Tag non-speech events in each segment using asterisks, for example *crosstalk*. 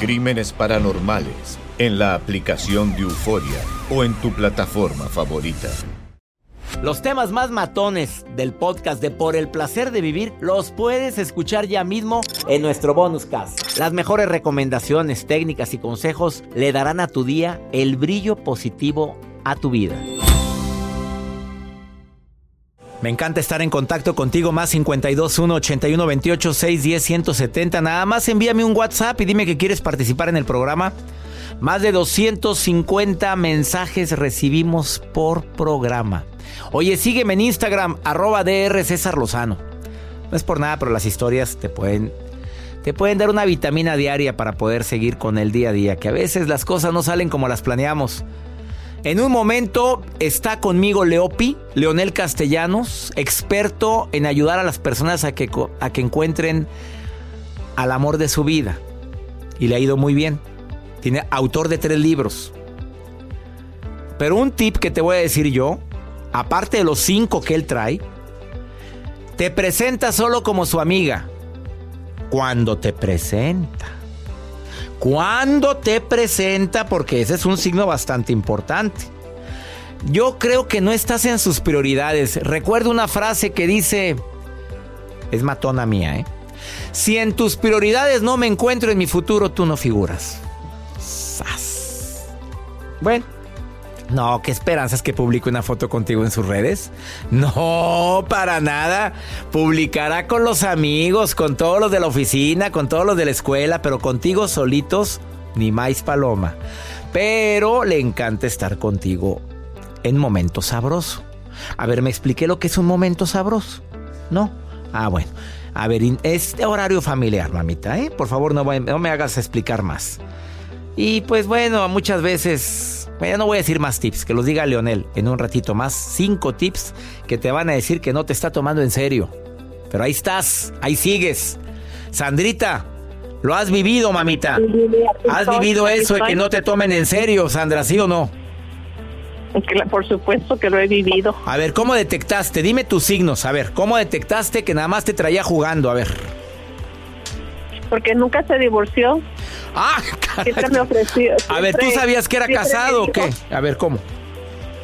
Crímenes Paranormales en la aplicación de Euforia o en tu plataforma favorita. Los temas más matones del podcast de Por el placer de vivir los puedes escuchar ya mismo en nuestro bonus cast. Las mejores recomendaciones, técnicas y consejos le darán a tu día el brillo positivo a tu vida. Me encanta estar en contacto contigo, más 521 81 28 610 170. Nada más envíame un WhatsApp y dime que quieres participar en el programa. Más de 250 mensajes recibimos por programa. Oye, sígueme en Instagram, arroba DR Lozano. No es por nada, pero las historias te pueden, te pueden dar una vitamina diaria para poder seguir con el día a día, que a veces las cosas no salen como las planeamos. En un momento está conmigo Leopi, Leonel Castellanos, experto en ayudar a las personas a que, a que encuentren al amor de su vida. Y le ha ido muy bien. Tiene autor de tres libros. Pero un tip que te voy a decir yo, aparte de los cinco que él trae, te presenta solo como su amiga. Cuando te presenta. Cuando te presenta, porque ese es un signo bastante importante. Yo creo que no estás en sus prioridades. Recuerdo una frase que dice, es matona mía, ¿eh? Si en tus prioridades no me encuentro en mi futuro, tú no figuras. ¡Sas! Bueno. No, ¿qué esperanzas que publique una foto contigo en sus redes? No, para nada. Publicará con los amigos, con todos los de la oficina, con todos los de la escuela, pero contigo solitos, ni más paloma. Pero le encanta estar contigo en momento sabroso. A ver, me expliqué lo que es un momento sabroso. ¿No? Ah, bueno. A ver, este horario familiar, mamita, ¿eh? Por favor, no, no me hagas explicar más. Y pues bueno, muchas veces ya no voy a decir más tips, que los diga Leonel en un ratito más. Cinco tips que te van a decir que no te está tomando en serio. Pero ahí estás, ahí sigues. Sandrita, lo has vivido, mamita. ¿Has vivido eso de que no te tomen en serio, Sandra, sí o no? Por supuesto que lo he vivido. A ver, ¿cómo detectaste? Dime tus signos. A ver, ¿cómo detectaste que nada más te traía jugando? A ver. Porque nunca se divorció. Ah, Siempre me ofreció. A ver, ¿tú sabías que era casado o qué? A ver, ¿cómo?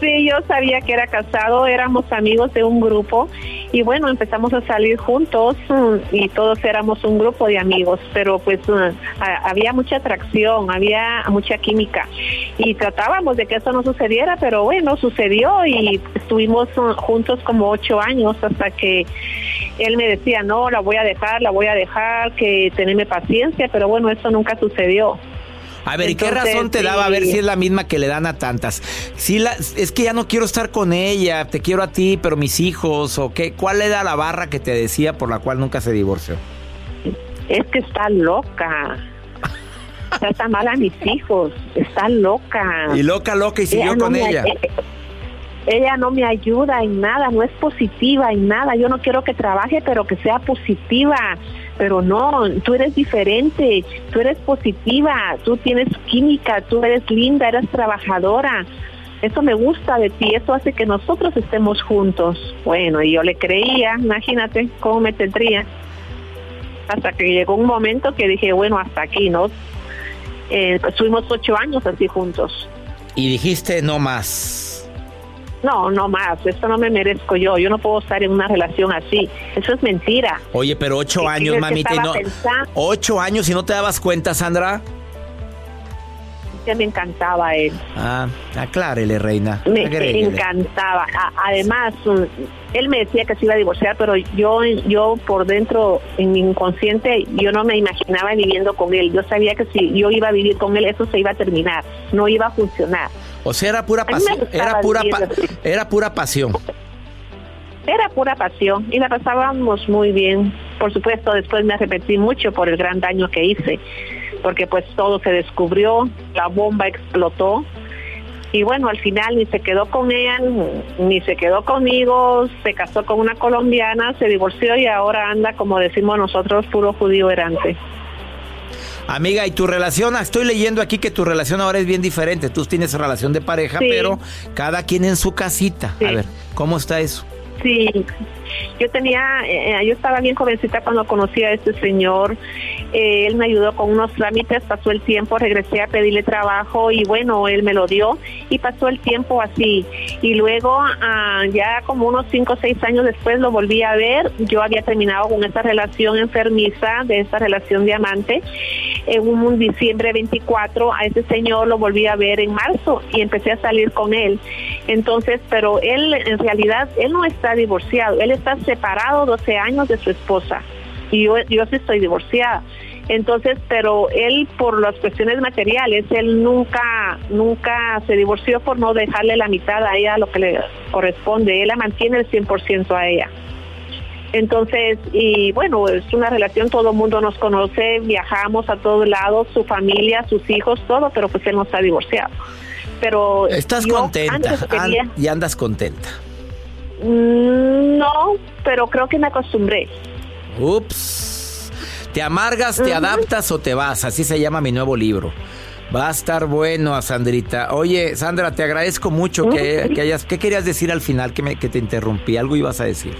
Sí, yo sabía que era casado, éramos amigos de un grupo y bueno, empezamos a salir juntos mm, y todos éramos un grupo de amigos, pero pues mm, había mucha atracción, había mucha química y tratábamos de que eso no sucediera, pero bueno, sucedió y estuvimos mm, juntos como ocho años hasta que él me decía, no, la voy a dejar, la voy a dejar, que tenerme paciencia, pero bueno, eso nunca sucedió. A ver, ¿y qué razón te daba? A ver si es la misma que le dan a tantas. Si la, es que ya no quiero estar con ella, te quiero a ti, pero mis hijos, o qué. ¿Cuál era la barra que te decía por la cual nunca se divorció? Es que está loca. está mal a mis hijos. Está loca. Y loca, loca, y siguió con ella. Eh, ella no me ayuda en nada, no es positiva en nada. Yo no quiero que trabaje, pero que sea positiva pero no, tú eres diferente, tú eres positiva, tú tienes química, tú eres linda, eres trabajadora. eso me gusta de ti, eso hace que nosotros estemos juntos. Bueno, y yo le creía, imagínate cómo me tendría. Hasta que llegó un momento que dije, bueno, hasta aquí, ¿no? Eh, fuimos ocho años así juntos. Y dijiste, no más. No, no más, esto no me merezco yo, yo no puedo estar en una relación así, eso es mentira. Oye, pero ocho años, mamita, y no... Ocho años y no te dabas cuenta, Sandra que me encantaba él. Ah, aclárele, reina. Me, encantaba. además, mm, él me decía que se iba a divorciar, pero yo, yo por dentro, en mi inconsciente, yo no me imaginaba viviendo con él. Yo sabía que si yo iba a vivir con él, eso se iba a terminar, no iba a funcionar. O sea, era pura pasión. Era pura, era pura pasión. Era pura pasión y la pasábamos muy bien. Por supuesto, después me arrepentí mucho por el gran daño que hice porque pues todo se descubrió, la bomba explotó y bueno, al final ni se quedó con ella, ni se quedó conmigo, se casó con una colombiana, se divorció y ahora anda, como decimos nosotros, puro judío errante. Amiga, ¿y tu relación? Ah, estoy leyendo aquí que tu relación ahora es bien diferente. Tú tienes relación de pareja, pero cada quien en su casita. A ver, ¿cómo está eso? Sí, yo tenía, eh, yo estaba bien jovencita cuando conocí a este señor. Eh, él me ayudó con unos trámites, pasó el tiempo, regresé a pedirle trabajo y bueno, él me lo dio y pasó el tiempo así. Y luego, ah, ya como unos 5 o 6 años después lo volví a ver. Yo había terminado con esta relación enfermiza, de esta relación de amante. En un diciembre 24 a ese señor lo volví a ver en marzo y empecé a salir con él. Entonces, pero él en realidad, él no está divorciado, él está separado 12 años de su esposa y yo, yo sí estoy divorciada. Entonces, pero él por las cuestiones materiales, él nunca, nunca se divorció por no dejarle la mitad a ella lo que le corresponde. Él la mantiene el 100% a ella. Entonces, y bueno, es una relación, todo el mundo nos conoce, viajamos a todos lados, su familia, sus hijos, todo, pero pues él no está divorciado. Pero estás contenta y andas contenta. Mm, no, pero creo que me acostumbré. Ups. ¿Te amargas, te adaptas o te vas? Así se llama mi nuevo libro. Va a estar bueno, Sandrita. Oye, Sandra, te agradezco mucho que, hayas... ¿Qué querías decir al final que, me, que te interrumpí? Algo ibas a decir.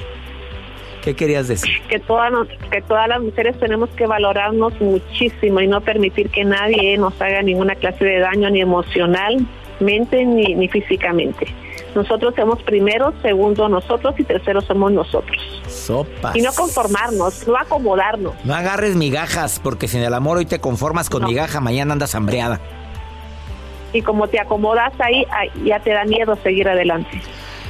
¿Qué querías decir? Que todas, que todas las mujeres tenemos que valorarnos muchísimo y no permitir que nadie nos haga ninguna clase de daño ni emocionalmente ni, ni físicamente. Nosotros somos primero, segundo nosotros y tercero somos nosotros. Sopas. Y no conformarnos, no acomodarnos. No agarres migajas, porque si en el amor hoy te conformas con migaja, mañana andas hambreada. Y como te acomodas ahí, ya te da miedo seguir adelante.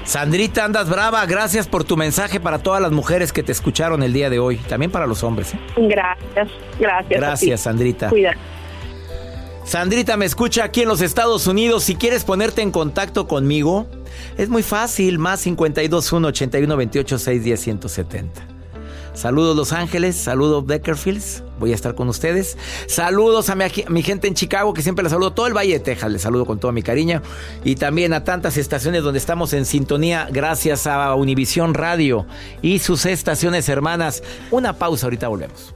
Sandrita, andas brava. Gracias por tu mensaje para todas las mujeres que te escucharon el día de hoy. También para los hombres. ¿eh? Gracias, gracias. Gracias, Sandrita. Cuídate. Sandrita me escucha aquí en los Estados Unidos. Si quieres ponerte en contacto conmigo, es muy fácil. Más 521 81 28 610 170. Saludos Los Ángeles, saludos Beckerfields, voy a estar con ustedes. Saludos a mi, gente en Chicago, que siempre les saludo, todo el Valle de Texas, les saludo con todo mi cariño. Y también a tantas estaciones donde estamos en sintonía, gracias a Univisión Radio y sus estaciones hermanas. Una pausa, ahorita volvemos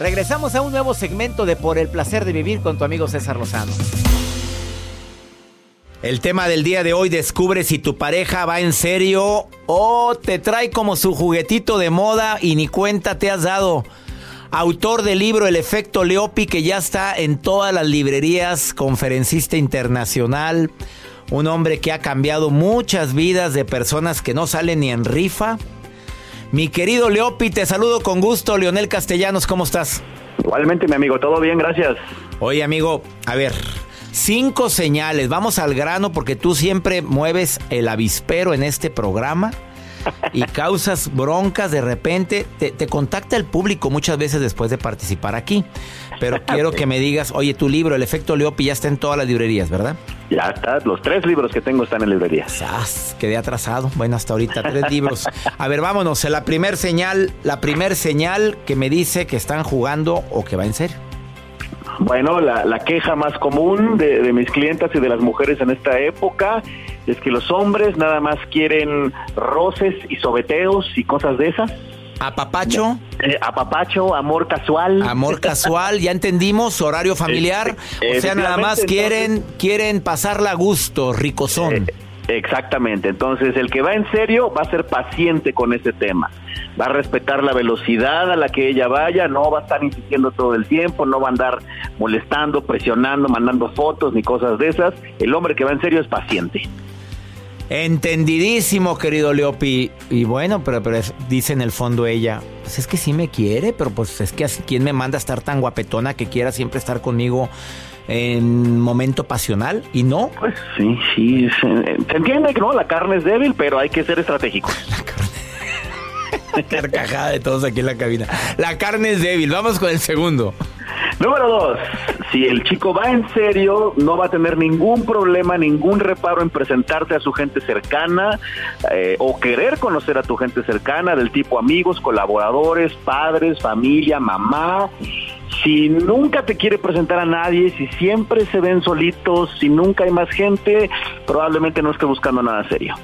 Regresamos a un nuevo segmento de Por el placer de vivir con tu amigo César Lozano. El tema del día de hoy descubre si tu pareja va en serio o te trae como su juguetito de moda y ni cuenta te has dado. Autor del libro El efecto Leopi que ya está en todas las librerías, conferencista internacional, un hombre que ha cambiado muchas vidas de personas que no salen ni en rifa mi querido Leopi, te saludo con gusto. Leonel Castellanos, ¿cómo estás? Igualmente, mi amigo, todo bien, gracias. Oye, amigo, a ver, cinco señales. Vamos al grano porque tú siempre mueves el avispero en este programa y *laughs* causas broncas de repente. Te, contacta el público muchas veces después de participar aquí. Pero *laughs* quiero que me digas, oye, tu libro, El efecto Leopi, ya está en todas las librerías, ¿verdad? Ya está, los tres libros que tengo están en librerías. ¡Sas! Quedé atrasado. Bueno, hasta ahorita tres libros. A ver, vámonos. La primer señal, la primer señal que me dice que están jugando o que va en serio. Bueno, la, queja más común de, de, mis clientas y de las mujeres en esta época es que los hombres nada más quieren roces y sobeteos y cosas de esas. ¿Apapacho? Eh, apapacho, amor casual. Amor casual, ya entendimos, horario familiar. Eh, o sea, nada más quieren, quieren pasarla a gusto, ricozón. Eh, exactamente, entonces el que va en serio va a ser paciente con ese tema. Va a respetar la velocidad a la que ella vaya, no va a estar insistiendo todo el tiempo, no va a andar molestando, presionando, mandando fotos ni cosas de esas. El hombre que va en serio es paciente. Entendidísimo, querido Leopi. Y bueno, pero, pero dice en el fondo ella, pues es que sí me quiere, pero pues es que quién me manda a estar tan guapetona que quiera siempre estar conmigo en momento pasional y no. Pues sí, sí, se, entiende que no, la carne es débil, pero hay que ser estratégico. *laughs* La carne. *laughs* Carcajada de todos aquí en la cabina. La carne es débil. Vamos con el segundo. Número dos, si el chico va en serio, no va a tener ningún problema, ningún reparo en presentarte a su gente cercana eh, o querer conocer a tu gente cercana del tipo amigos, colaboradores, padres, familia, mamá. Si nunca te quiere presentar a nadie, si siempre se ven solitos, si nunca hay más gente, probablemente no esté buscando nada serio.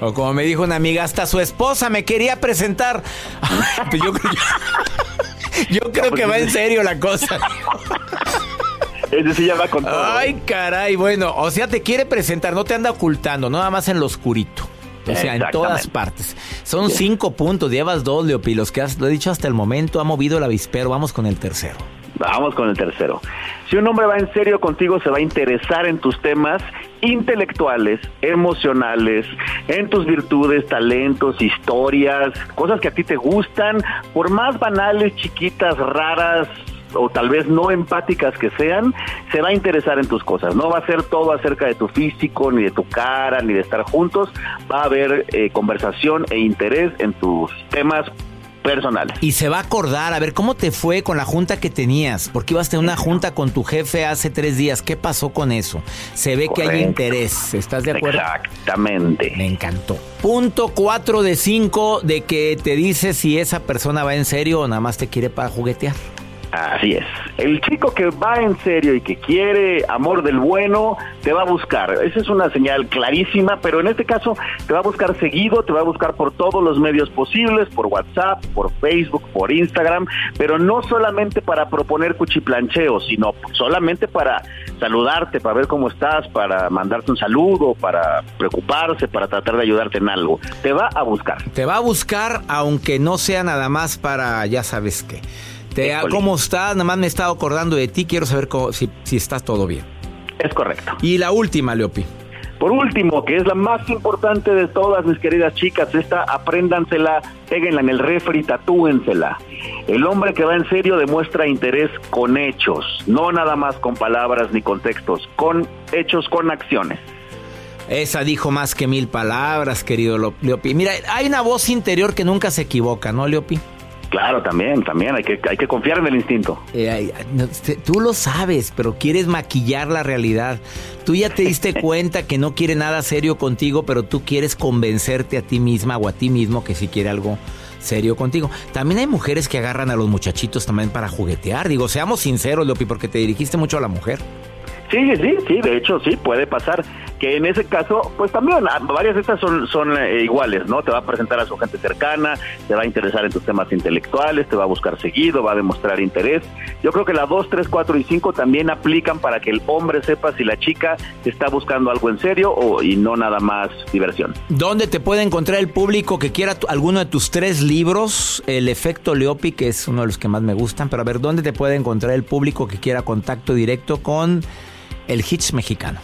O como me dijo una amiga, hasta su esposa me quería presentar. *laughs* Pues yo, yo creo que va en serio la cosa. *laughs* Ese sí ya va con todo. Ay, caray, bueno, o sea, te quiere presentar, no te anda ocultando, nada más en lo oscurito. O sea, en todas partes. Son cinco puntos, llevas dos, Leopi. Los que has, lo he dicho hasta el momento, ha movido el avispero. Vamos con el tercero. Vamos con el tercero. Si un hombre va en serio contigo, se va a interesar en tus temas intelectuales, emocionales, en tus virtudes, talentos, historias, cosas que a ti te gustan, por más banales, chiquitas, raras, o tal vez no empáticas que sean, se va a interesar en tus cosas. No va a ser todo acerca de tu físico, ni de tu cara, ni de estar juntos. Va a haber eh, conversación e interés en tus temas personales. Y se va a acordar, a ver, ¿cómo te fue con la junta que tenías? Porque ibas a tener una junta con tu jefe hace tres días. ¿Qué pasó con eso? Se ve que hay interés. ¿Estás de acuerdo? Exactamente. Me encantó. Punto cuatro de cinco de que te dice si esa persona va en serio o nada más te quiere para juguetear. Así es. El chico que va en serio y que quiere amor del bueno, te va a buscar. Esa es una señal clarísima, pero en este caso te va a buscar seguido, te va a buscar por todos los medios posibles, por WhatsApp, por Facebook, por Instagram, pero no solamente para proponer cuchiplancheo, sino solamente para saludarte, para ver cómo estás, para mandarte un saludo, para preocuparse, para tratar de ayudarte en algo. Te va a buscar. Te va a buscar aunque no sea nada más para, ya sabes qué ¿Cómo estás? Nada más me he estado acordando de ti. Quiero saber si, si estás todo bien. Es correcto. Y la última, Leopi. Por último, que es la más importante de todas mis queridas chicas, esta apréndansela, péguenla en el refri, tatúensela. El hombre que va en serio demuestra interés con hechos, no nada más con palabras ni con textos, con hechos, con acciones. Esa dijo más que mil palabras, querido Leopi. Mira, hay una voz interior que nunca se equivoca, ¿no, Leopi? Claro, también, también, hay que, hay que confiar en el instinto. Eh, tú lo sabes, pero quieres maquillar la realidad. Tú ya te diste *laughs* cuenta que no quiere nada serio contigo, pero tú quieres convencerte a ti misma o a ti mismo que si quiere algo serio contigo. También hay mujeres que agarran a los muchachitos también para juguetear. Digo, seamos sinceros, Lopi, porque te dirigiste mucho a la mujer. Sí, sí, sí, de hecho sí, puede pasar que en ese caso, pues también ah, varias de estas son, eh, iguales, ¿no? Te va a presentar a su gente cercana, te va a interesar en tus temas intelectuales, te va a buscar seguido, va a demostrar interés. Yo creo que la 2, 3, 4 y 5 también aplican para que el hombre sepa si la chica está buscando algo en serio o, y no nada más diversión. ¿Dónde te puede encontrar el público que quiera alguno de tus tres libros? El efecto Leopi, que es uno de los que más me gustan, pero a ver, ¿dónde te puede encontrar el público que quiera contacto directo con el Hitch mexicano.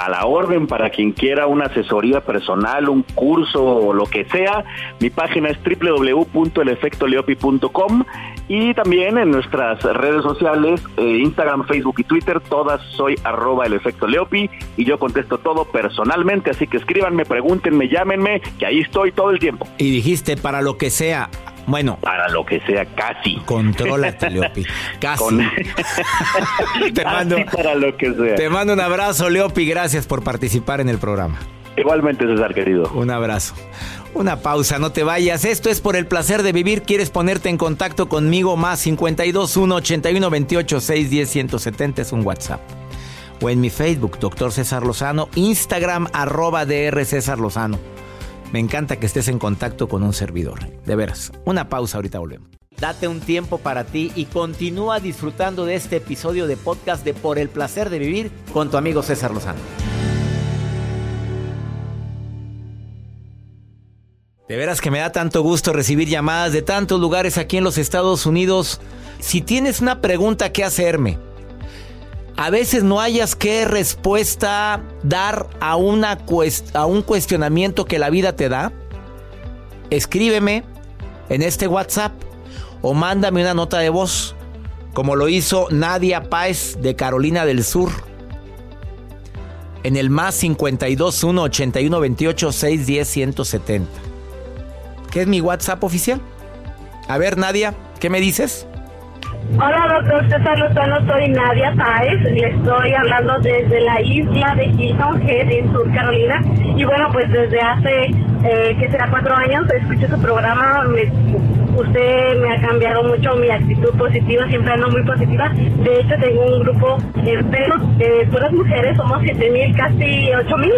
A la orden para quien quiera una asesoría personal, un curso o lo que sea. Mi página es www.elefectoleopi.com y también en nuestras redes sociales, eh, Instagram, Facebook y Twitter, todas soy arroba el efecto Leopi y yo contesto todo personalmente, así que escríbanme, pregúntenme, llámenme, que ahí estoy todo el tiempo. Y dijiste, para lo que sea, Bueno. Para lo que sea, casi. Contrólate, Leopi. *laughs* Casi. *laughs* te mando, para lo que sea. Te mando un abrazo, Leopi. Gracias por participar en el programa. Igualmente, César, querido. Un abrazo. Una pausa, no te vayas. Esto es por el placer de vivir. ¿Quieres ponerte en contacto conmigo? Más 52 1 81 28 610 170 es un WhatsApp. O en mi Facebook, Doctor César Lozano. Instagram, arroba DR César Lozano. Me encanta que estés en contacto con un servidor. De veras. Una pausa, ahorita volvemos. Date un tiempo para ti y continúa disfrutando de este episodio de podcast de Por el placer de vivir con tu amigo César Lozano. De veras que me da tanto gusto recibir llamadas de tantos lugares aquí en los Estados Unidos. Si tienes una pregunta que hacerme, a veces no hayas qué respuesta dar a, a un cuestionamiento que la vida te da, escríbeme en este WhatsApp o mándame una nota de voz, como lo hizo Nadia Páez de Carolina del Sur. En el más 52 1 81 28 610 170 que es mi WhatsApp oficial. A ver, Nadia, ¿qué me dices? Hola, doctor César Lozano, soy Nadia Páez y estoy hablando desde la isla de Hilton Head en Sur Carolina. Y bueno, pues desde hace, eh, que será cuatro años, escucho su programa. usted me ha cambiado mucho mi actitud positiva, siempre ando muy positiva. De hecho, tengo un grupo de puras mujeres, somos siete mil, casi ocho mil,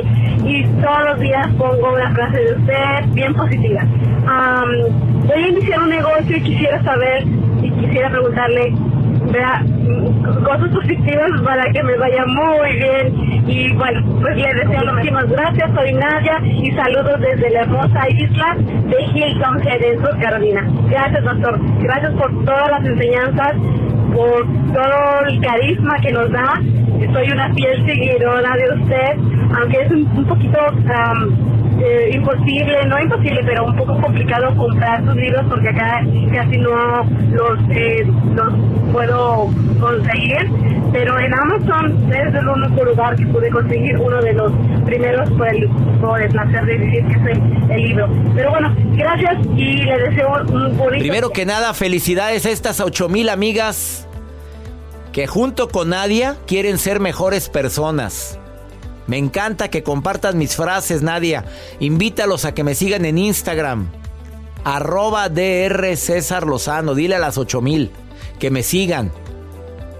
y todos los días pongo una frase de usted bien positiva. voy a iniciar un negocio y quisiera saber quisiera preguntarle vea, cosas positivas para que me vaya muy bien. Y bueno, pues le deseo muchísimas gracias. Soy Nadia y saludos desde la hermosa isla de Hilton Sur Carolina. Gracias, doctor. Gracias por todas las enseñanzas, por todo el carisma que nos da. Soy una fiel seguidora de usted, aunque es un, poquito eh, imposible, no imposible, pero un poco complicado comprar sus libros porque acá casi no los, eh, los puedo conseguir. Pero en Amazon es el único lugar que pude conseguir uno de los primeros por el, por placer de decir que es el, libro. Pero bueno, gracias y le deseo un bonito. Primero que nada, felicidades a estas ocho mil amigas que junto con Nadia quieren ser mejores personas. Me encanta que compartas mis frases, Nadia. Invítalos a que me sigan en Instagram. Arroba DR César Lozano. Dile a las 8000 que me sigan.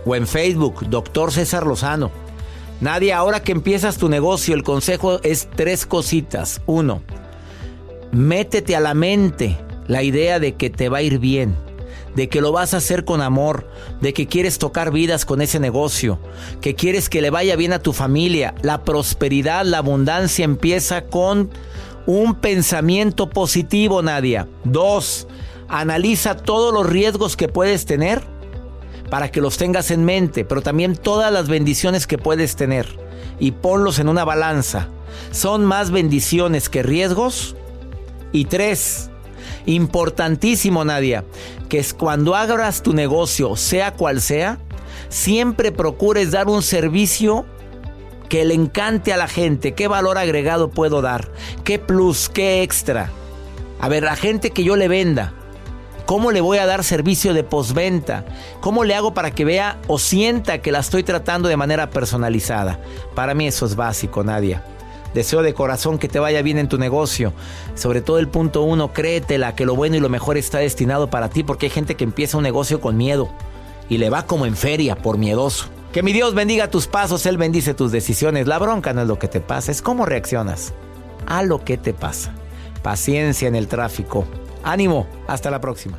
O en Facebook, Doctor César Lozano. Nadia, ahora que empiezas tu negocio, el consejo es tres cositas. Uno, métete a la mente la idea de que te va a ir bien de que lo vas a hacer con amor, de que quieres tocar vidas con ese negocio, que quieres que le vaya bien a tu familia. La prosperidad, la abundancia empieza con un pensamiento positivo, Nadia. Dos, analiza todos los riesgos que puedes tener para que los tengas en mente, pero también todas las bendiciones que puedes tener y ponlos en una balanza. ¿Son más bendiciones que riesgos? Y tres, Importantísimo, Nadia, que es cuando abras tu negocio, sea cual sea, siempre procures dar un servicio que le encante a la gente. ¿Qué valor agregado puedo dar? ¿Qué plus? ¿Qué extra? A ver, la gente que yo le venda, ¿cómo le voy a dar servicio de postventa? ¿Cómo le hago para que vea o sienta que la estoy tratando de manera personalizada? Para mí eso es básico, Nadia. Deseo de corazón que te vaya bien en tu negocio. Sobre todo el punto uno, créetela que lo bueno y lo mejor está destinado para ti porque hay gente que empieza un negocio con miedo y le va como en feria por miedoso. Que mi Dios bendiga tus pasos, Él bendice tus decisiones. La bronca no es lo que te pasa, es cómo reaccionas a lo que te pasa. Paciencia en el tráfico. Ánimo, hasta la próxima.